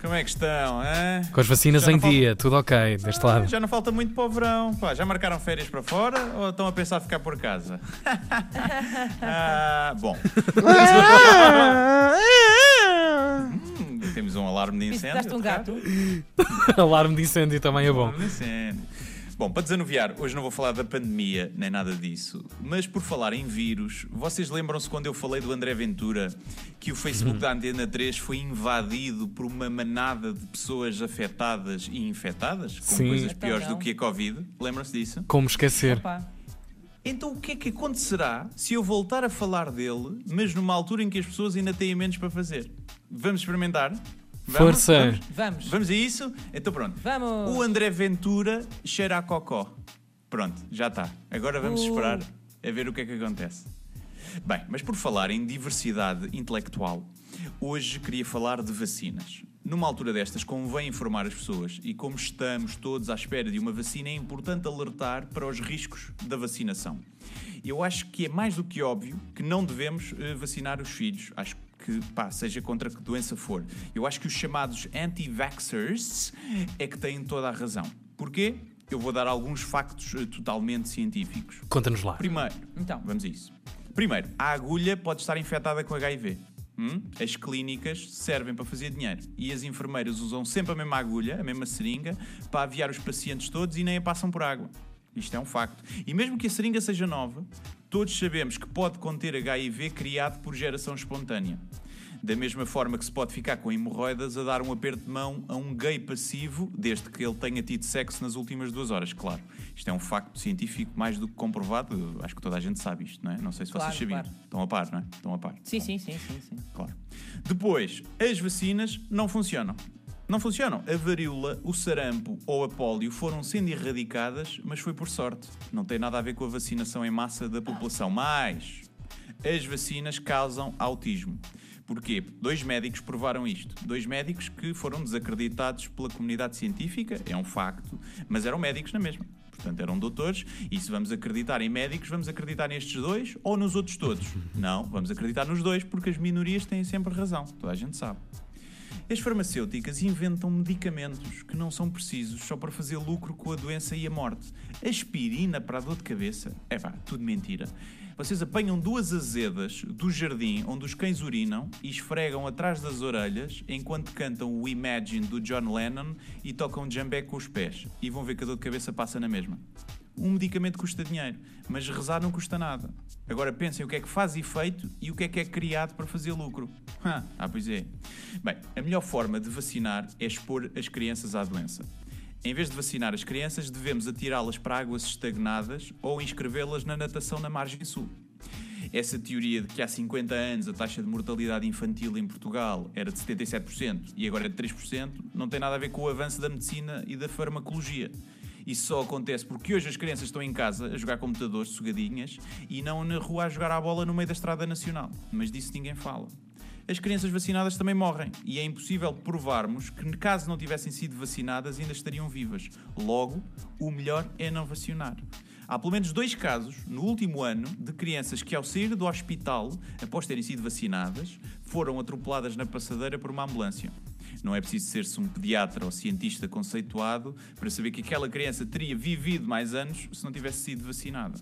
Como é que estão? hã? Com as vacinas Já em falta- dia, tudo ok, deste lado. Já não falta muito para o verão. Pá, já marcaram férias para fora ou estão a pensar ficar por casa? Ah, bom. Hum, temos um alarme de incêndio. um gato. Alarme de incêndio também é bom. Alarme de incêndio. Bom, para desanuviar, hoje não vou falar da pandemia nem nada disso, mas por falar em vírus, vocês lembram-se quando eu falei do André Ventura que o Facebook da Antena 3 foi invadido por uma manada de pessoas afetadas e infectadas com Sim. coisas Então piores do que a Covid? Lembram-se disso? Como esquecer? Opa. Então o que é que acontecerá se eu voltar a falar dele, mas numa altura em que as pessoas ainda têm menos para fazer? Vamos experimentar? Vamos? Força. Vamos? Vamos. Vamos a isso? Então pronto. Vamos. O André Ventura cheira a cocó. Pronto, já está. Agora vamos Uh. esperar a ver o que é que acontece. Bem, mas por falar em diversidade intelectual, hoje queria falar de vacinas. Numa altura destas, convém informar as pessoas e, como estamos todos à espera de uma vacina, é importante alertar para os riscos da vacinação. Eu acho que é mais do que óbvio que não devemos eh, vacinar os filhos. Acho que, pá, seja contra que doença for. Eu acho que os chamados anti-vaxxers é que têm toda a razão. Porquê? Eu vou dar alguns factos eh, totalmente científicos. Conta-nos lá. Primeiro, Então. vamos a isso. Primeiro, a agulha pode estar infectada com HIV. Hum? As clínicas servem para fazer dinheiro e as enfermeiras usam sempre a mesma agulha, a mesma seringa, para aviar os pacientes todos e nem a passam por água. Isto é um facto. E mesmo que a seringa seja nova, todos sabemos que pode conter HIV criado por geração espontânea. Da mesma forma que se pode ficar com hemorroidas a dar um aperto de mão a um gay passivo, desde que ele tenha tido sexo nas últimas duas horas, claro. Isto é um facto científico mais do que comprovado. Acho que toda a gente sabe isto, não é? Não sei se Claro, vocês sabiam. claro. Estão a par, não é? Estão a par. Sim, sim, sim, sim, sim. Claro. Depois, as vacinas não funcionam. Não funcionam. A varíola, o sarampo ou a pólio foram sendo erradicadas, mas foi por sorte. Não tem nada a ver com a vacinação em massa da população. Mas as vacinas causam autismo. Porquê? Dois médicos provaram isto. Dois médicos que foram desacreditados pela comunidade científica, é um facto, mas eram médicos na mesma. Portanto, eram doutores, e se vamos acreditar em médicos, vamos acreditar nestes dois ou nos outros todos? Não, vamos acreditar nos dois, porque as minorias têm sempre razão. Toda a gente sabe. As farmacêuticas inventam medicamentos que não são precisos só para fazer lucro com a doença e a morte. Aspirina para a dor de cabeça? É pá, tudo mentira. Vocês apanham duas azedas do jardim onde os cães urinam e esfregam atrás das orelhas enquanto cantam o Imagine do John Lennon e tocam jambé com os pés. E vão ver que a dor de cabeça passa na mesma. Um medicamento custa dinheiro, mas rezar não custa nada. Agora pensem o que é que faz efeito e o que é que é criado para fazer lucro. Ah, ah, pois é. Bem, a melhor forma de vacinar é expor as crianças à doença. Em vez de vacinar as crianças, devemos atirá-las para águas estagnadas ou inscrevê-las na natação na margem sul. Essa teoria de que há 50 anos a taxa de mortalidade infantil em Portugal era de 77% e agora é de 3%, não tem nada a ver com o avanço da medicina e da farmacologia. Isso só acontece porque hoje as crianças estão em casa a jogar computadores sugadinhas e não na rua a jogar à bola no meio da estrada nacional. Mas disso ninguém fala. As crianças vacinadas também morrem e é impossível provarmos que, caso não tivessem sido vacinadas, ainda estariam vivas. Logo, o melhor é não vacinar. Há pelo menos dois casos, no último ano, de crianças que, ao sair do hospital, após terem sido vacinadas, foram atropeladas na passadeira por uma ambulância. Não é preciso ser-se um pediatra ou cientista conceituado para saber que aquela criança teria vivido mais anos se não tivesse sido vacinada.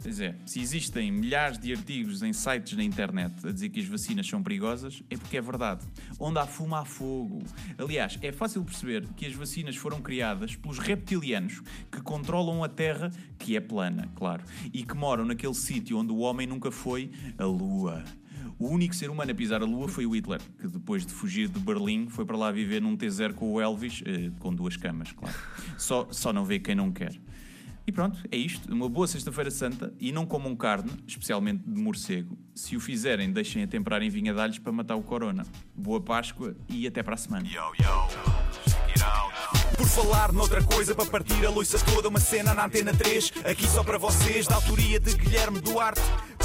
Pois é, se existem milhares de artigos em sites na internet a dizer que as vacinas são perigosas, é porque é verdade. Onde há fumo, há fogo. Aliás, é fácil perceber que as vacinas foram criadas pelos reptilianos que controlam a Terra, que é plana, claro, e que moram naquele sítio onde o homem nunca foi, a Lua. O único ser humano a pisar a Lua foi o Hitler, que depois de fugir de Berlim foi para lá viver num T0 com o Elvis, eh, com duas camas, claro. Só, só não vê quem não quer. E pronto, é isto. Uma boa Sexta-feira Santa e não comam carne, especialmente de morcego. Se o fizerem, deixem a temperar em vinha de para matar o corona. Boa Páscoa e até para a semana. Por falar noutra coisa para partir a loiça toda. Uma cena na antena 3, aqui só para vocês, da autoria de Guilherme Duarte.